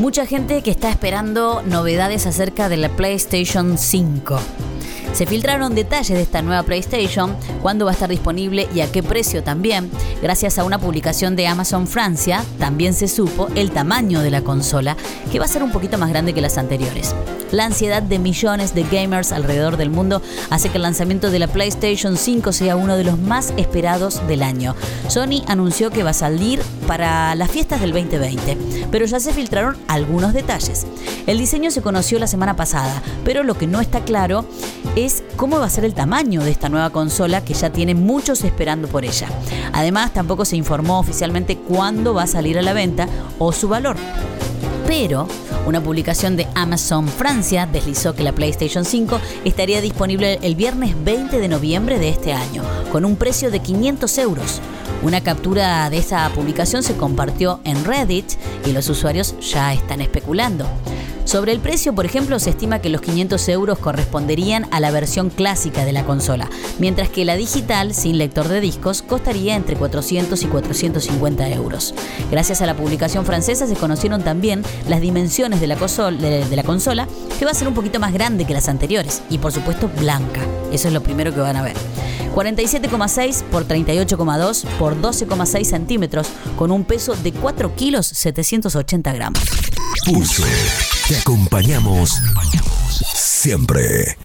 Mucha gente que está esperando novedades acerca de la PlayStation 5. Se filtraron detalles de esta nueva PlayStation, cuándo va a estar disponible y a qué precio también. Gracias a una publicación de Amazon Francia, también se supo el tamaño de la consola, que va a ser un poquito más grande que las anteriores. La ansiedad de millones de gamers alrededor del mundo hace que el lanzamiento de la PlayStation 5 sea uno de los más esperados del año. Sony anunció que va a salir para las fiestas del 2020, pero ya se filtraron algunos detalles. El diseño se conoció la semana pasada, pero lo que no está claro es cómo va a ser el tamaño de esta nueva consola que ya tiene muchos esperando por ella. Además, tampoco se informó oficialmente cuándo va a salir a la venta o su valor. Pero una publicación de Amazon Francia deslizó que la PlayStation 5 estaría disponible el viernes 20 de noviembre de este año, con un precio de 500 euros. Una captura de esa publicación se compartió en Reddit y los usuarios ya están especulando. Sobre el precio, por ejemplo, se estima que los 500 euros corresponderían a la versión clásica de la consola, mientras que la digital, sin lector de discos, costaría entre 400 y 450 euros. Gracias a la publicación francesa se conocieron también las dimensiones de la, consola, que va a ser un poquito más grande que las anteriores y por supuesto blanca. Eso es lo primero que van a ver. 47,6 por 38,2 por 12,6 centímetros, con un peso de 4 kilos 780 gramos. Te acompañamos siempre.